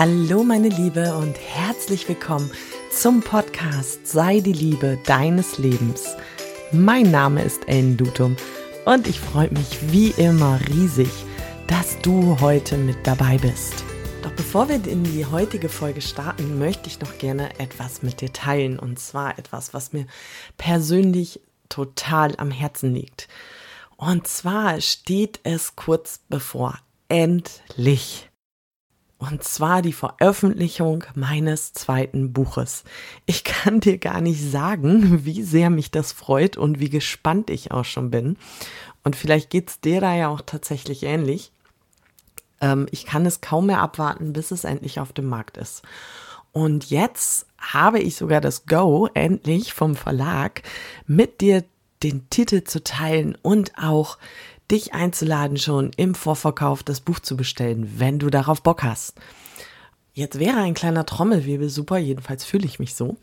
Hallo meine Liebe und herzlich willkommen zum Podcast Sei die Liebe deines Lebens. Mein Name ist Ellen Dutum und ich freue mich wie immer riesig, dass du heute mit dabei bist. Doch bevor wir in die heutige Folge starten, möchte ich noch gerne etwas mit dir teilen und zwar etwas, was mir persönlich total am Herzen liegt. Und zwar steht es kurz bevor. Endlich. Und zwar die Veröffentlichung meines zweiten Buches. Ich kann dir gar nicht sagen, wie sehr mich das freut und wie gespannt ich auch schon bin. Und vielleicht geht's dir da ja auch tatsächlich ähnlich. Ähm, ich kann es kaum mehr abwarten, bis es endlich auf dem Markt ist. Und jetzt habe ich sogar das Go, endlich vom Verlag, mit dir den Titel zu teilen und auch dich einzuladen, schon im Vorverkauf das Buch zu bestellen, wenn du darauf Bock hast. Jetzt wäre ein kleiner Trommelwirbel super, jedenfalls fühle ich mich so.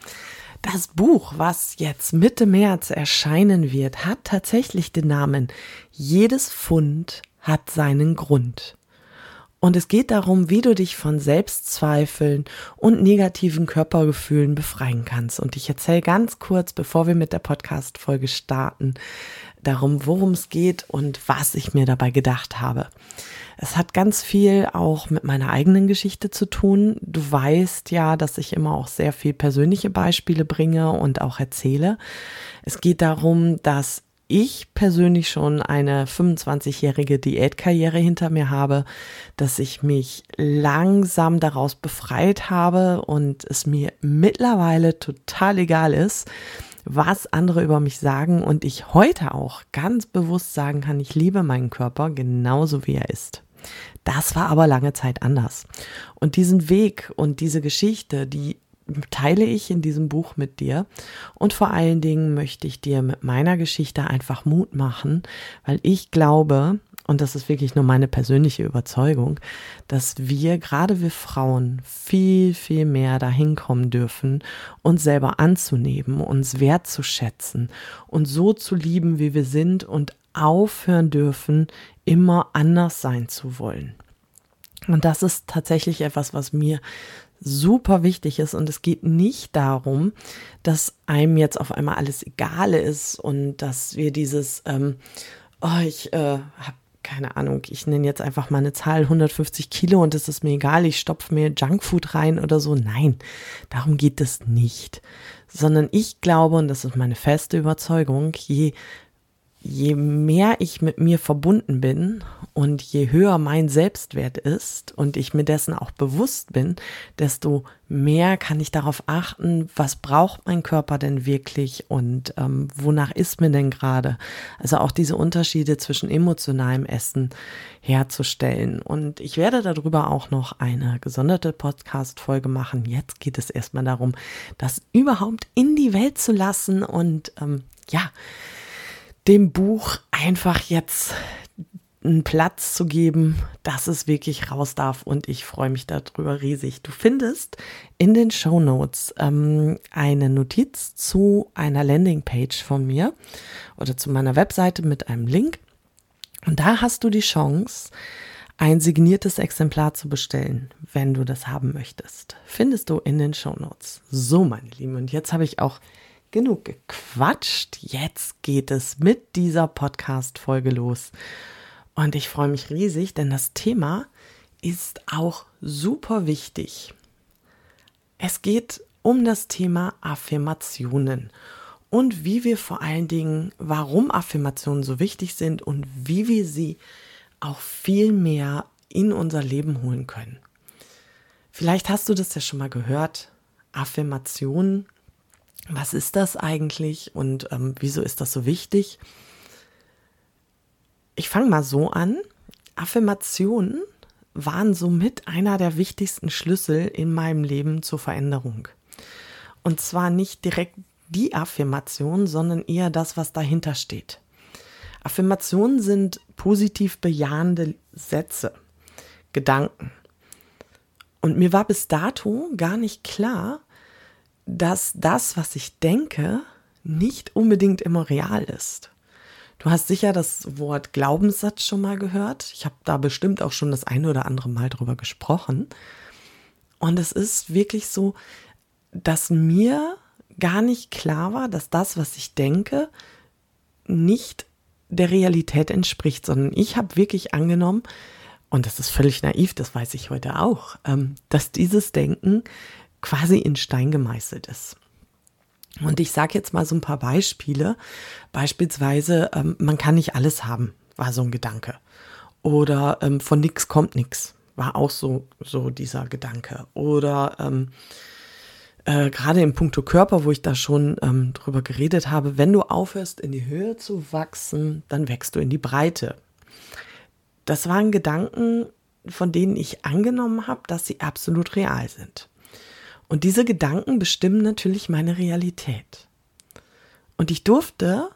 Das Buch, was jetzt Mitte März erscheinen wird, hat tatsächlich den Namen Jedes Fund hat seinen Grund. Und es geht darum, wie du dich von Selbstzweifeln und negativen Körpergefühlen befreien kannst. Und ich erzähle ganz kurz, bevor wir mit der Podcast-Folge starten, darum, worum es geht und was ich mir dabei gedacht habe. Es hat ganz viel auch mit meiner eigenen Geschichte zu tun. Du weißt ja, dass ich immer auch sehr viel persönliche Beispiele bringe und auch erzähle. Es geht darum, dass ich persönlich schon eine 25-jährige Diätkarriere hinter mir habe, dass ich mich langsam daraus befreit habe und es mir mittlerweile total egal ist, was andere über mich sagen und ich heute auch ganz bewusst sagen kann, ich liebe meinen Körper genauso wie er ist. Das war aber lange Zeit anders. Und diesen Weg und diese Geschichte, die teile ich in diesem Buch mit dir. Und vor allen Dingen möchte ich dir mit meiner Geschichte einfach Mut machen, weil ich glaube, und das ist wirklich nur meine persönliche Überzeugung, dass wir, gerade wir Frauen, viel, viel mehr dahin kommen dürfen, uns selber anzunehmen, uns wertzuschätzen und so zu lieben, wie wir sind und aufhören dürfen, immer anders sein zu wollen. Und das ist tatsächlich etwas, was mir super wichtig ist. Und es geht nicht darum, dass einem jetzt auf einmal alles egal ist und dass wir dieses, ähm, oh, ich äh, habe keine Ahnung, ich nenne jetzt einfach mal eine Zahl 150 Kilo und es ist mir egal, ich stopfe mir Junkfood rein oder so. Nein, darum geht es nicht. Sondern ich glaube, und das ist meine feste Überzeugung, je je mehr ich mit mir verbunden bin und je höher mein Selbstwert ist und ich mir dessen auch bewusst bin, desto mehr kann ich darauf achten, was braucht mein Körper denn wirklich und ähm, wonach ist mir denn gerade. Also auch diese Unterschiede zwischen emotionalem Essen herzustellen. Und ich werde darüber auch noch eine gesonderte Podcast-Folge machen. Jetzt geht es erstmal darum, das überhaupt in die Welt zu lassen und ähm, ja, dem Buch einfach jetzt einen Platz zu geben, dass es wirklich raus darf und ich freue mich darüber riesig. Du findest in den Show Notes ähm, eine Notiz zu einer Landingpage von mir oder zu meiner Webseite mit einem Link und da hast du die Chance, ein signiertes Exemplar zu bestellen, wenn du das haben möchtest. Findest du in den Show Notes. So, meine Lieben, und jetzt habe ich auch genug gequatscht. Jetzt geht es mit dieser Podcast-Folge los. Und ich freue mich riesig, denn das Thema ist auch super wichtig. Es geht um das Thema Affirmationen und wie wir vor allen Dingen, warum Affirmationen so wichtig sind und wie wir sie auch viel mehr in unser Leben holen können. Vielleicht hast du das ja schon mal gehört. Affirmationen was ist das eigentlich und ähm, wieso ist das so wichtig? Ich fange mal so an. Affirmationen waren somit einer der wichtigsten Schlüssel in meinem Leben zur Veränderung. Und zwar nicht direkt die Affirmation, sondern eher das, was dahinter steht. Affirmationen sind positiv bejahende Sätze, Gedanken. Und mir war bis dato gar nicht klar, dass das, was ich denke, nicht unbedingt immer real ist. Du hast sicher das Wort Glaubenssatz schon mal gehört. Ich habe da bestimmt auch schon das eine oder andere Mal drüber gesprochen. Und es ist wirklich so, dass mir gar nicht klar war, dass das, was ich denke, nicht der Realität entspricht, sondern ich habe wirklich angenommen, und das ist völlig naiv, das weiß ich heute auch, ähm, dass dieses Denken quasi in Stein gemeißelt ist. Und ich sage jetzt mal so ein paar Beispiele. Beispielsweise, ähm, man kann nicht alles haben, war so ein Gedanke. Oder ähm, von nichts kommt nichts, war auch so, so dieser Gedanke. Oder ähm, äh, gerade im Punkto Körper, wo ich da schon ähm, drüber geredet habe, wenn du aufhörst, in die Höhe zu wachsen, dann wächst du in die Breite. Das waren Gedanken, von denen ich angenommen habe, dass sie absolut real sind. Und diese Gedanken bestimmen natürlich meine Realität. Und ich durfte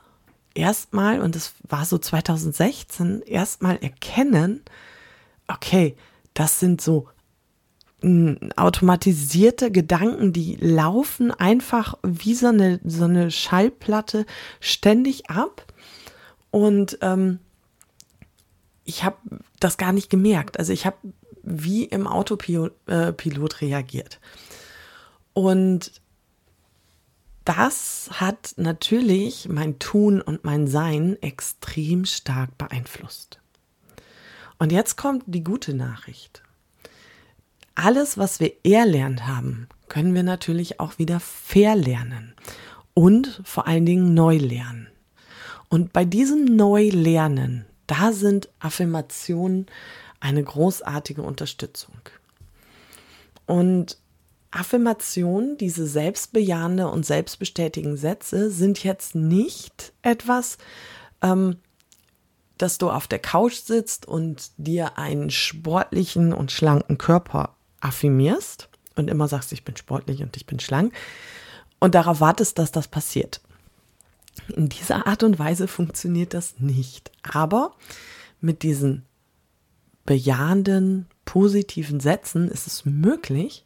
erstmal, und das war so 2016, erstmal erkennen, okay, das sind so hm, automatisierte Gedanken, die laufen einfach wie so eine, so eine Schallplatte ständig ab. Und ähm, ich habe das gar nicht gemerkt. Also ich habe wie im Autopilot äh, reagiert. Und das hat natürlich mein Tun und mein Sein extrem stark beeinflusst. Und jetzt kommt die gute Nachricht. Alles, was wir erlernt haben, können wir natürlich auch wieder verlernen und vor allen Dingen neu lernen. Und bei diesem Neulernen, da sind Affirmationen eine großartige Unterstützung. Und Affirmationen, diese selbstbejahende und selbstbestätigende Sätze sind jetzt nicht etwas, ähm, dass du auf der Couch sitzt und dir einen sportlichen und schlanken Körper affirmierst und immer sagst, ich bin sportlich und ich bin schlank und darauf wartest, dass das passiert. In dieser Art und Weise funktioniert das nicht. Aber mit diesen bejahenden, positiven Sätzen ist es möglich,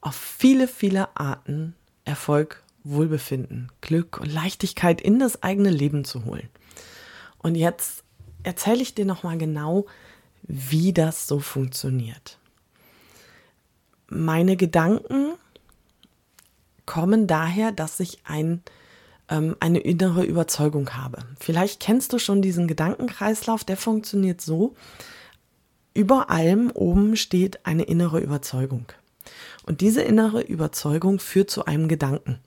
auf viele, viele Arten Erfolg, Wohlbefinden, Glück und Leichtigkeit in das eigene Leben zu holen. Und jetzt erzähle ich dir nochmal genau, wie das so funktioniert. Meine Gedanken kommen daher, dass ich ein, ähm, eine innere Überzeugung habe. Vielleicht kennst du schon diesen Gedankenkreislauf, der funktioniert so. Über allem oben steht eine innere Überzeugung. Und diese innere Überzeugung führt zu einem Gedanken.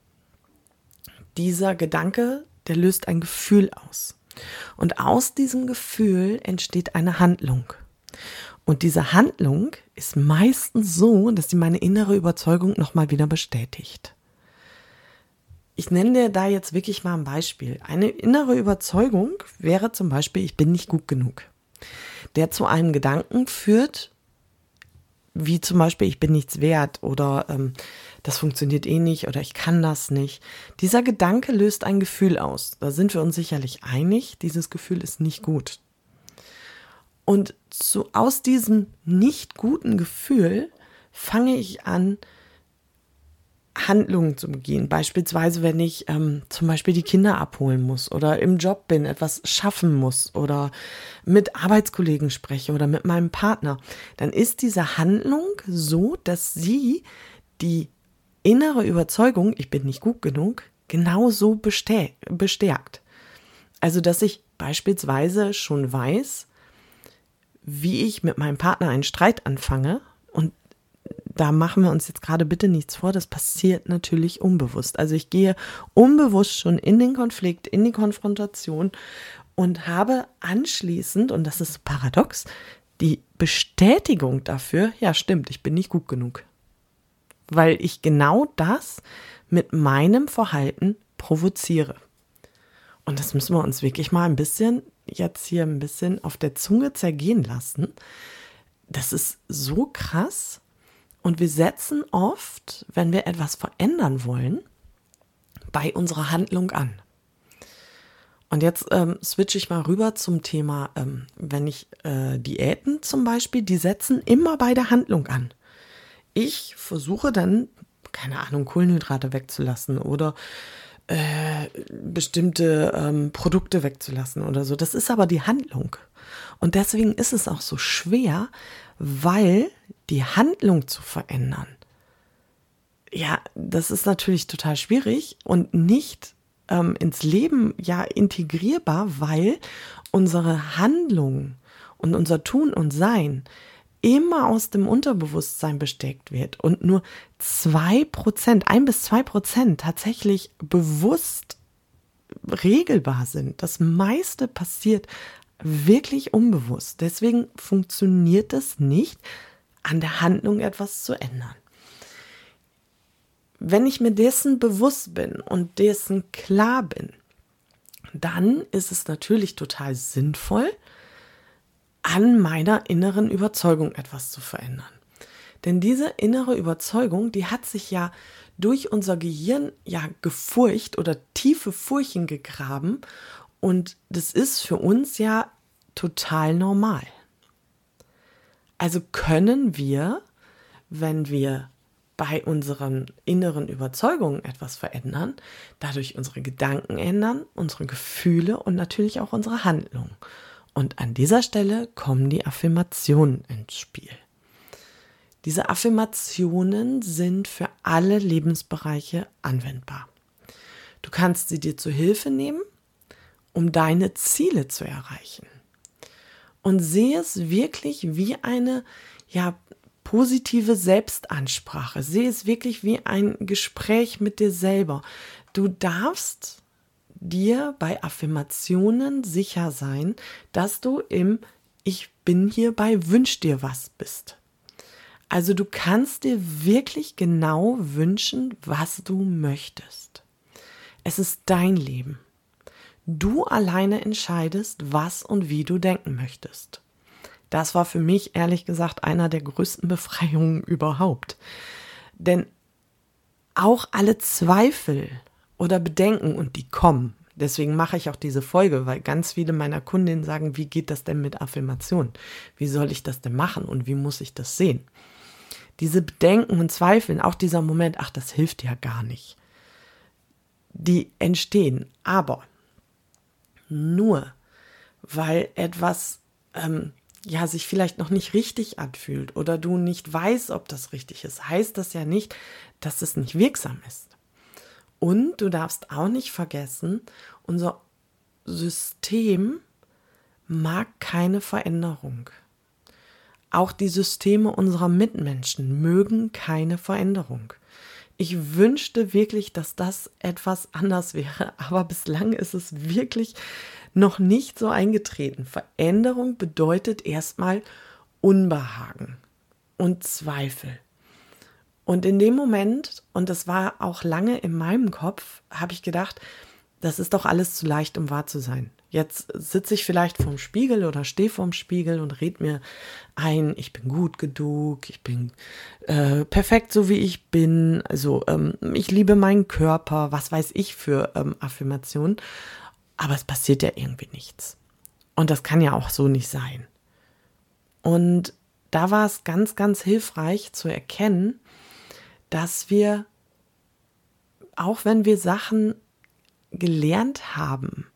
Dieser Gedanke, der löst ein Gefühl aus. Und aus diesem Gefühl entsteht eine Handlung. Und diese Handlung ist meistens so, dass sie meine innere Überzeugung nochmal wieder bestätigt. Ich nenne dir da jetzt wirklich mal ein Beispiel. Eine innere Überzeugung wäre zum Beispiel, ich bin nicht gut genug. Der zu einem Gedanken führt, wie zum Beispiel, ich bin nichts wert oder ähm, das funktioniert eh nicht oder ich kann das nicht. Dieser Gedanke löst ein Gefühl aus. Da sind wir uns sicherlich einig, dieses Gefühl ist nicht gut. Und so aus diesem nicht guten Gefühl fange ich an, Handlungen zu begehen. Beispielsweise, wenn ich ähm, zum Beispiel die Kinder abholen muss oder im Job bin, etwas schaffen muss oder mit Arbeitskollegen spreche oder mit meinem Partner, dann ist diese Handlung so, dass sie die innere Überzeugung, ich bin nicht gut genug, genauso bestärkt. Also, dass ich beispielsweise schon weiß, wie ich mit meinem Partner einen Streit anfange da machen wir uns jetzt gerade bitte nichts vor, das passiert natürlich unbewusst. Also ich gehe unbewusst schon in den Konflikt, in die Konfrontation und habe anschließend, und das ist paradox, die Bestätigung dafür, ja stimmt, ich bin nicht gut genug. Weil ich genau das mit meinem Verhalten provoziere. Und das müssen wir uns wirklich mal ein bisschen, jetzt hier ein bisschen auf der Zunge zergehen lassen. Das ist so krass, und wir setzen oft, wenn wir etwas verändern wollen, bei unserer Handlung an. Und jetzt ähm, switche ich mal rüber zum Thema, ähm, wenn ich äh, Diäten zum Beispiel, die setzen immer bei der Handlung an. Ich versuche dann, keine Ahnung, Kohlenhydrate wegzulassen oder äh, bestimmte ähm, Produkte wegzulassen oder so. Das ist aber die Handlung. Und deswegen ist es auch so schwer, weil die Handlung zu verändern ja, das ist natürlich total schwierig und nicht ähm, ins Leben ja integrierbar, weil unsere Handlung und unser Tun und Sein immer aus dem Unterbewusstsein besteckt wird und nur zwei Prozent, ein bis zwei Prozent tatsächlich bewusst regelbar sind. Das meiste passiert wirklich unbewusst. Deswegen funktioniert es nicht, an der Handlung etwas zu ändern. Wenn ich mir dessen bewusst bin und dessen klar bin, dann ist es natürlich total sinnvoll, an meiner inneren Überzeugung etwas zu verändern. Denn diese innere Überzeugung, die hat sich ja durch unser Gehirn ja gefurcht oder tiefe Furchen gegraben und das ist für uns ja total normal. Also können wir, wenn wir bei unseren inneren Überzeugungen etwas verändern, dadurch unsere Gedanken ändern, unsere Gefühle und natürlich auch unsere Handlungen. Und an dieser Stelle kommen die Affirmationen ins Spiel. Diese Affirmationen sind für alle Lebensbereiche anwendbar. Du kannst sie dir zu Hilfe nehmen, um deine Ziele zu erreichen. Und sehe es wirklich wie eine ja, positive Selbstansprache. Sehe es wirklich wie ein Gespräch mit dir selber. Du darfst dir bei Affirmationen sicher sein, dass du im Ich bin hier bei Wünsch dir was bist. Also du kannst dir wirklich genau wünschen, was du möchtest. Es ist dein Leben. Du alleine entscheidest, was und wie du denken möchtest. Das war für mich ehrlich gesagt einer der größten Befreiungen überhaupt. Denn auch alle Zweifel oder Bedenken, und die kommen, deswegen mache ich auch diese Folge, weil ganz viele meiner Kundinnen sagen, wie geht das denn mit Affirmation? Wie soll ich das denn machen und wie muss ich das sehen? diese Bedenken und Zweifeln, auch dieser Moment, ach, das hilft ja gar nicht, die entstehen. Aber nur weil etwas ähm, ja sich vielleicht noch nicht richtig anfühlt oder du nicht weißt, ob das richtig ist, heißt das ja nicht, dass es nicht wirksam ist. Und du darfst auch nicht vergessen, unser System mag keine Veränderung. Auch die Systeme unserer Mitmenschen mögen keine Veränderung. Ich wünschte wirklich, dass das etwas anders wäre, aber bislang ist es wirklich noch nicht so eingetreten. Veränderung bedeutet erstmal Unbehagen und Zweifel. Und in dem Moment, und das war auch lange in meinem Kopf, habe ich gedacht, das ist doch alles zu leicht, um wahr zu sein. Jetzt sitze ich vielleicht vorm Spiegel oder stehe vorm Spiegel und red mir ein, ich bin gut genug, ich bin äh, perfekt so wie ich bin, also ähm, ich liebe meinen Körper, was weiß ich für ähm, Affirmationen, aber es passiert ja irgendwie nichts. Und das kann ja auch so nicht sein. Und da war es ganz, ganz hilfreich zu erkennen, dass wir, auch wenn wir Sachen gelernt haben,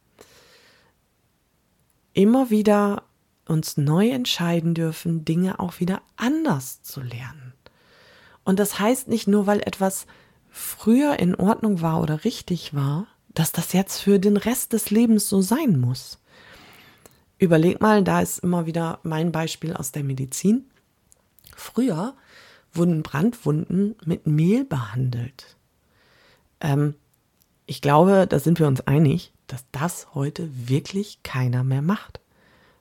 immer wieder uns neu entscheiden dürfen, Dinge auch wieder anders zu lernen. Und das heißt nicht nur, weil etwas früher in Ordnung war oder richtig war, dass das jetzt für den Rest des Lebens so sein muss. Überleg mal, da ist immer wieder mein Beispiel aus der Medizin. Früher wurden Brandwunden mit Mehl behandelt. Ähm, ich glaube, da sind wir uns einig, dass das heute wirklich keiner mehr macht,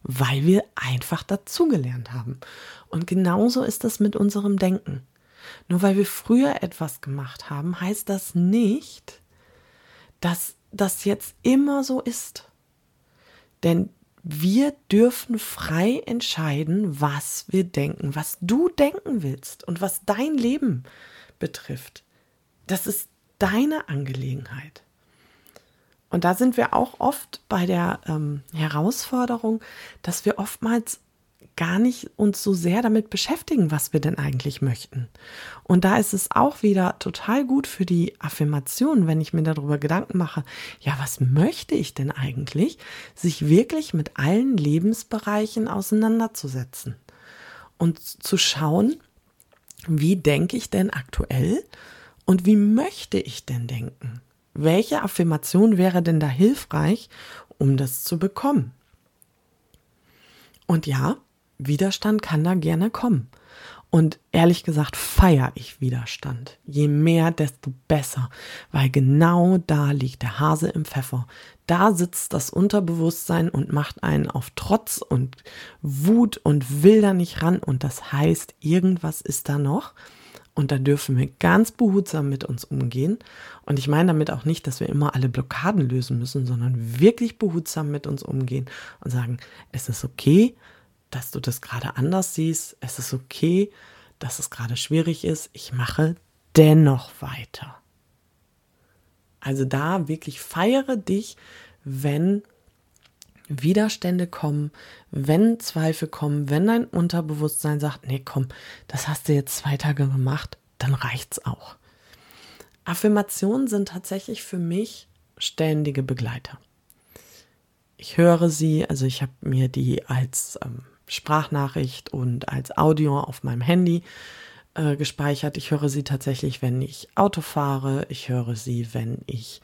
weil wir einfach dazugelernt haben. Und genauso ist das mit unserem Denken. Nur weil wir früher etwas gemacht haben, heißt das nicht, dass das jetzt immer so ist. Denn wir dürfen frei entscheiden, was wir denken, was du denken willst und was dein Leben betrifft. Das ist deine Angelegenheit. Und da sind wir auch oft bei der ähm, Herausforderung, dass wir oftmals gar nicht uns so sehr damit beschäftigen, was wir denn eigentlich möchten. Und da ist es auch wieder total gut für die Affirmation, wenn ich mir darüber Gedanken mache, ja, was möchte ich denn eigentlich, sich wirklich mit allen Lebensbereichen auseinanderzusetzen und zu schauen, wie denke ich denn aktuell Und wie möchte ich denn denken? Welche Affirmation wäre denn da hilfreich, um das zu bekommen? Und ja, Widerstand kann da gerne kommen. Und ehrlich gesagt feiere ich Widerstand. Je mehr, desto besser, weil genau da liegt der Hase im Pfeffer. Da sitzt das Unterbewusstsein und macht einen auf Trotz und Wut und will da nicht ran. Und das heißt, irgendwas ist da noch. Und da dürfen wir ganz behutsam mit uns umgehen. Und ich meine damit auch nicht, dass wir immer alle Blockaden lösen müssen, sondern wirklich behutsam mit uns umgehen und sagen, es ist okay, dass du das gerade anders siehst. Es ist okay, dass es gerade schwierig ist. Ich mache dennoch weiter. Also da wirklich feiere dich, wenn Widerstände kommen, wenn Zweifel kommen, wenn dein Unterbewusstsein sagt, nee, komm, das hast du jetzt zwei Tage gemacht, dann reicht's auch. Affirmationen sind tatsächlich für mich ständige Begleiter. Ich höre sie, also ich habe mir die als ähm, Sprachnachricht und als Audio auf meinem Handy äh, gespeichert. Ich höre sie tatsächlich, wenn ich Auto fahre. Ich höre sie, wenn ich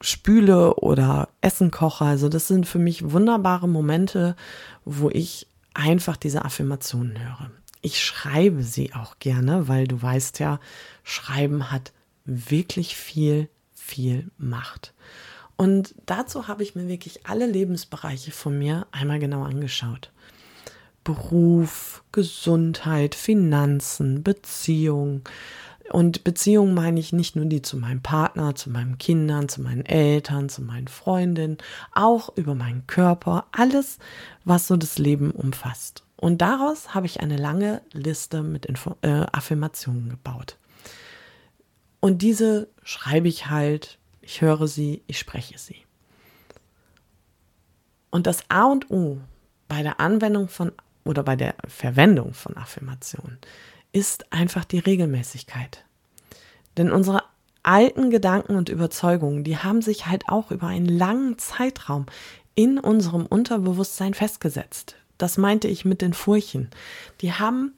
spüle oder Essen koche. Also das sind für mich wunderbare Momente, wo ich einfach diese Affirmationen höre. Ich schreibe sie auch gerne, weil du weißt ja, Schreiben hat wirklich viel, viel Macht. Und dazu habe ich mir wirklich alle Lebensbereiche von mir einmal genau angeschaut. Beruf, Gesundheit, Finanzen, Beziehung. Und Beziehung meine ich nicht nur die zu meinem Partner, zu meinen Kindern, zu meinen Eltern, zu meinen Freundinnen, auch über meinen Körper, alles, was so das Leben umfasst. Und daraus habe ich eine lange Liste mit Info äh, Affirmationen gebaut. Und diese schreibe ich halt ich höre sie, ich spreche sie. Und das A und O bei der Anwendung von oder bei der Verwendung von Affirmationen ist einfach die Regelmäßigkeit. Denn unsere alten Gedanken und Überzeugungen, die haben sich halt auch über einen langen Zeitraum in unserem Unterbewusstsein festgesetzt. Das meinte ich mit den Furchen. Die haben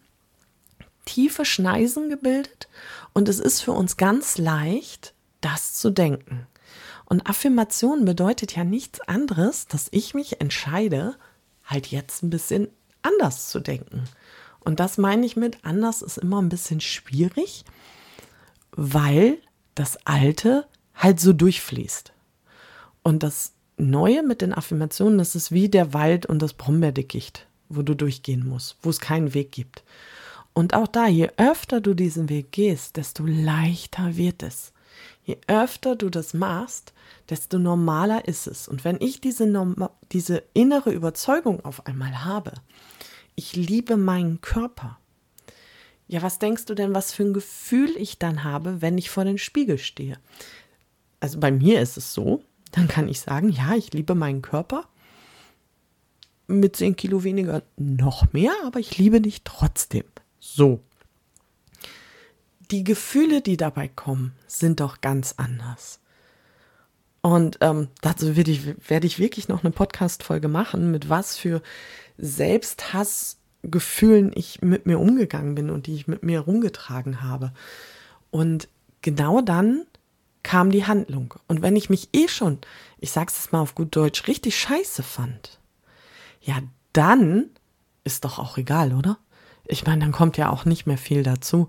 tiefe Schneisen gebildet und es ist für uns ganz leicht, das zu denken. Und Affirmation bedeutet ja nichts anderes, dass ich mich entscheide, halt jetzt ein bisschen anders zu denken. Und das meine ich mit anders ist immer ein bisschen schwierig, weil das Alte halt so durchfließt. Und das Neue mit den Affirmationen, das ist wie der Wald und das Brombeerdickicht, wo du durchgehen musst, wo es keinen Weg gibt. Und auch da, je öfter du diesen Weg gehst, desto leichter wird es. Je öfter du das machst, desto normaler ist es. Und wenn ich diese, diese innere Überzeugung auf einmal habe, ich liebe meinen Körper, ja, was denkst du denn, was für ein Gefühl ich dann habe, wenn ich vor den Spiegel stehe? Also bei mir ist es so, dann kann ich sagen, ja, ich liebe meinen Körper. Mit 10 Kilo weniger noch mehr, aber ich liebe dich trotzdem. So die Gefühle, die dabei kommen, sind doch ganz anders. Und ähm, dazu werde ich, werde ich wirklich noch eine Podcast-Folge machen, mit was für Selbsthassgefühlen ich mit mir umgegangen bin und die ich mit mir rumgetragen habe. Und genau dann kam die Handlung. Und wenn ich mich eh schon, ich sag's jetzt mal auf gut Deutsch, richtig scheiße fand, ja, dann ist doch auch egal, oder? Ich meine, dann kommt ja auch nicht mehr viel dazu.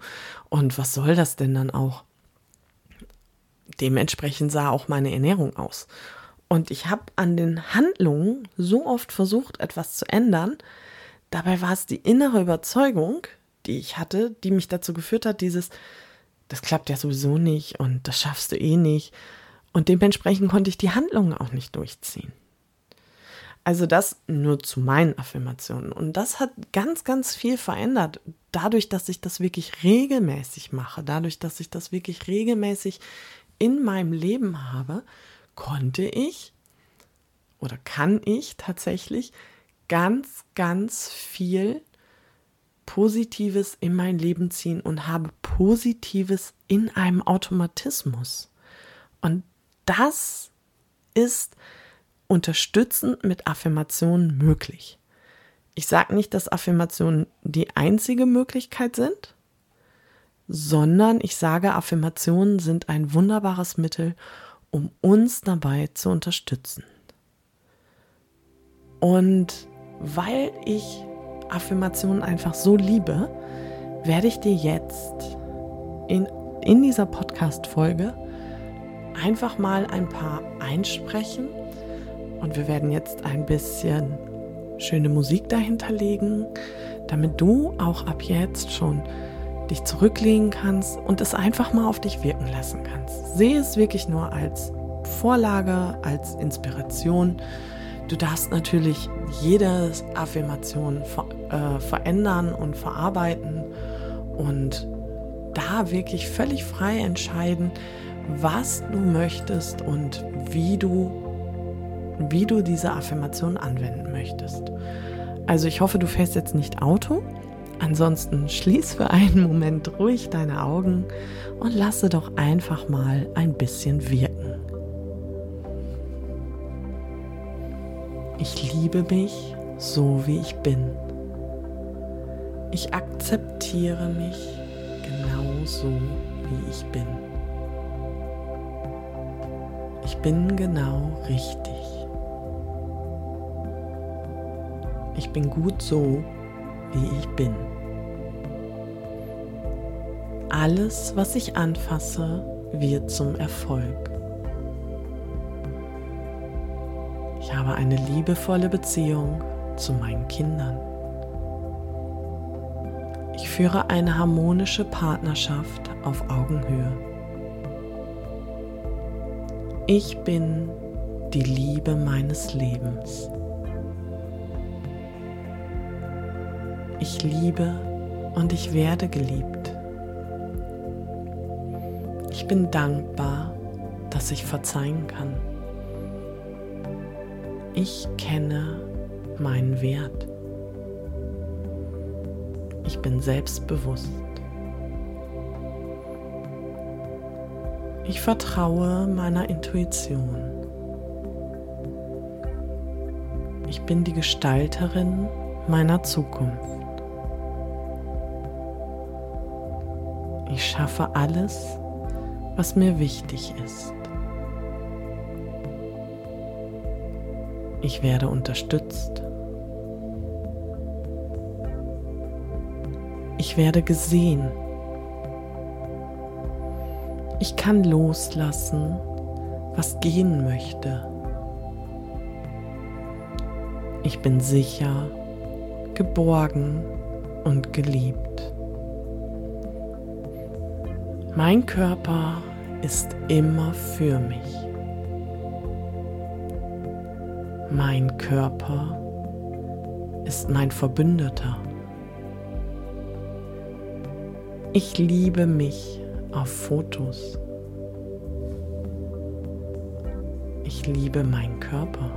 Und was soll das denn dann auch? Dementsprechend sah auch meine Ernährung aus. Und ich habe an den Handlungen so oft versucht, etwas zu ändern. Dabei war es die innere Überzeugung, die ich hatte, die mich dazu geführt hat, dieses, das klappt ja sowieso nicht und das schaffst du eh nicht. Und dementsprechend konnte ich die Handlungen auch nicht durchziehen. Also das nur zu meinen Affirmationen. Und das hat ganz, ganz viel verändert. Dadurch, dass ich das wirklich regelmäßig mache, dadurch, dass ich das wirklich regelmäßig in meinem Leben habe, konnte ich oder kann ich tatsächlich ganz, ganz viel Positives in mein Leben ziehen und habe Positives in einem Automatismus. Und das ist unterstützend mit Affirmationen möglich. Ich sage nicht, dass Affirmationen die einzige Möglichkeit sind. sondern ich sage, Affirmationen sind ein wunderbares Mittel, um uns dabei zu unterstützen. Und weil ich Affirmationen einfach so liebe, werde ich dir jetzt in, in dieser Podcast-Folge einfach mal ein paar einsprechen. Und wir werden jetzt ein bisschen schöne Musik dahinter legen, damit du auch ab jetzt schon dich zurücklegen kannst und es einfach mal auf dich wirken lassen kannst. Sehe es wirklich nur als Vorlage, als Inspiration. Du darfst natürlich jede Affirmation ver äh, verändern und verarbeiten und da wirklich völlig frei entscheiden, was du möchtest und wie du, wie du diese Affirmation anwenden möchtest. Also ich hoffe, du fährst jetzt nicht Auto. Ansonsten schließ für einen Moment ruhig deine Augen und lasse doch einfach mal ein bisschen wirken. Ich liebe mich so, wie ich bin. Ich akzeptiere mich genau so, wie ich bin. Ich bin genau richtig. Ich bin gut so, wie ich bin. Alles, was ich anfasse, wird zum Erfolg. Ich habe eine liebevolle Beziehung zu meinen Kindern. Ich führe eine harmonische Partnerschaft auf Augenhöhe. Ich bin die Liebe meines Lebens. Ich liebe und ich werde geliebt. Ich bin dankbar, dass ich verzeihen kann. Ich kenne meinen Wert. Ich bin selbstbewusst. Ich vertraue meiner Intuition. Ich bin die Gestalterin meiner Zukunft. Ich schaffe alles, was mir wichtig ist. Ich werde unterstützt. Ich werde gesehen. Ich kann loslassen, was gehen möchte. Ich bin sicher, geborgen und geliebt. Mein Körper ist immer für mich. Mein Körper ist mein Verbündeter. Ich liebe mich auf Fotos. Ich liebe meinen Körper.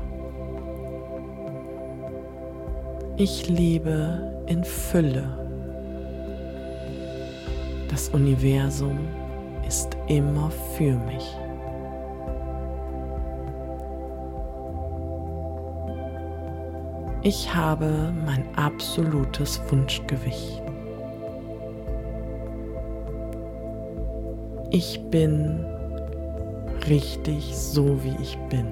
Ich lebe in Fülle. Das Universum ist immer für mich. Ich habe mein absolutes Wunschgewicht. Ich bin richtig so, wie ich bin.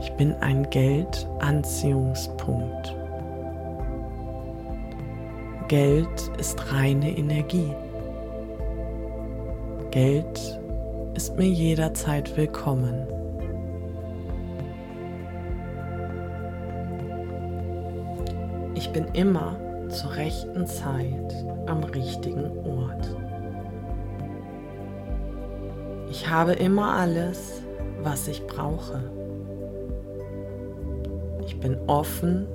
Ich bin ein Geldanziehungspunkt. Geld ist reine Energie. Geld ist mir jederzeit willkommen. Ich bin immer zur rechten Zeit am richtigen Ort. Ich habe immer alles, was ich brauche. Ich bin offen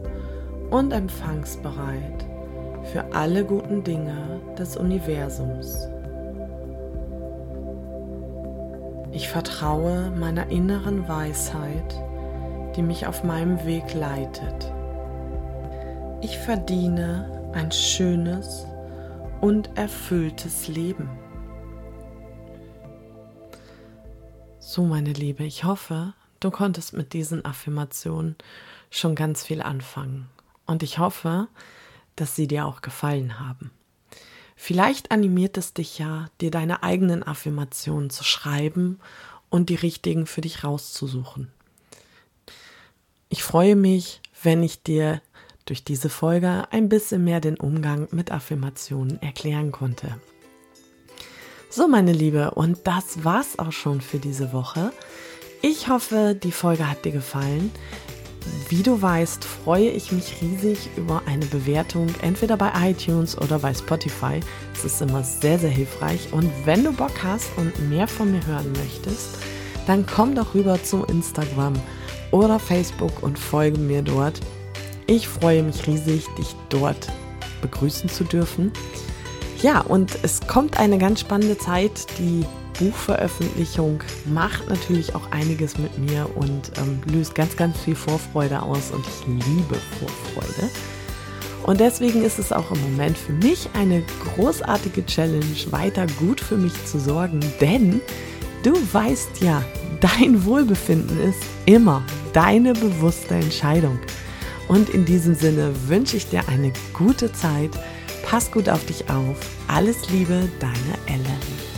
und empfangsbereit für alle guten Dinge des Universums. Ich vertraue meiner inneren Weisheit, die mich auf meinem Weg leitet. Ich verdiene ein schönes und erfülltes Leben. So, meine Liebe, ich hoffe, du konntest mit diesen Affirmationen schon ganz viel anfangen. Und ich hoffe, dass sie dir auch gefallen haben. Vielleicht animiert es dich ja, dir deine eigenen Affirmationen zu schreiben und die richtigen für dich rauszusuchen. Ich freue mich, wenn ich dir durch diese Folge ein bisschen mehr den Umgang mit Affirmationen erklären konnte. So, meine Liebe, und das war's auch schon für diese Woche. Ich hoffe, die Folge hat dir gefallen. Wie du weißt, freue ich mich riesig über eine Bewertung, entweder bei iTunes oder bei Spotify. Es ist immer sehr, sehr hilfreich. Und wenn du Bock hast und mehr von mir hören möchtest, dann komm doch rüber zu Instagram oder Facebook und folge mir dort. Ich freue mich riesig, dich dort begrüßen zu dürfen. Ja, und es kommt eine ganz spannende Zeit. Die Buchveröffentlichung macht natürlich auch einiges mit mir und ähm, löst ganz, ganz viel Vorfreude aus und ich liebe Vorfreude. Und deswegen ist es auch im Moment für mich eine großartige Challenge, weiter gut für mich zu sorgen, denn du weißt ja, dein Wohlbefinden ist immer deine bewusste Entscheidung. Und in diesem Sinne wünsche ich dir eine gute Zeit. Pass gut auf dich auf. Alles Liebe, deine Ellen.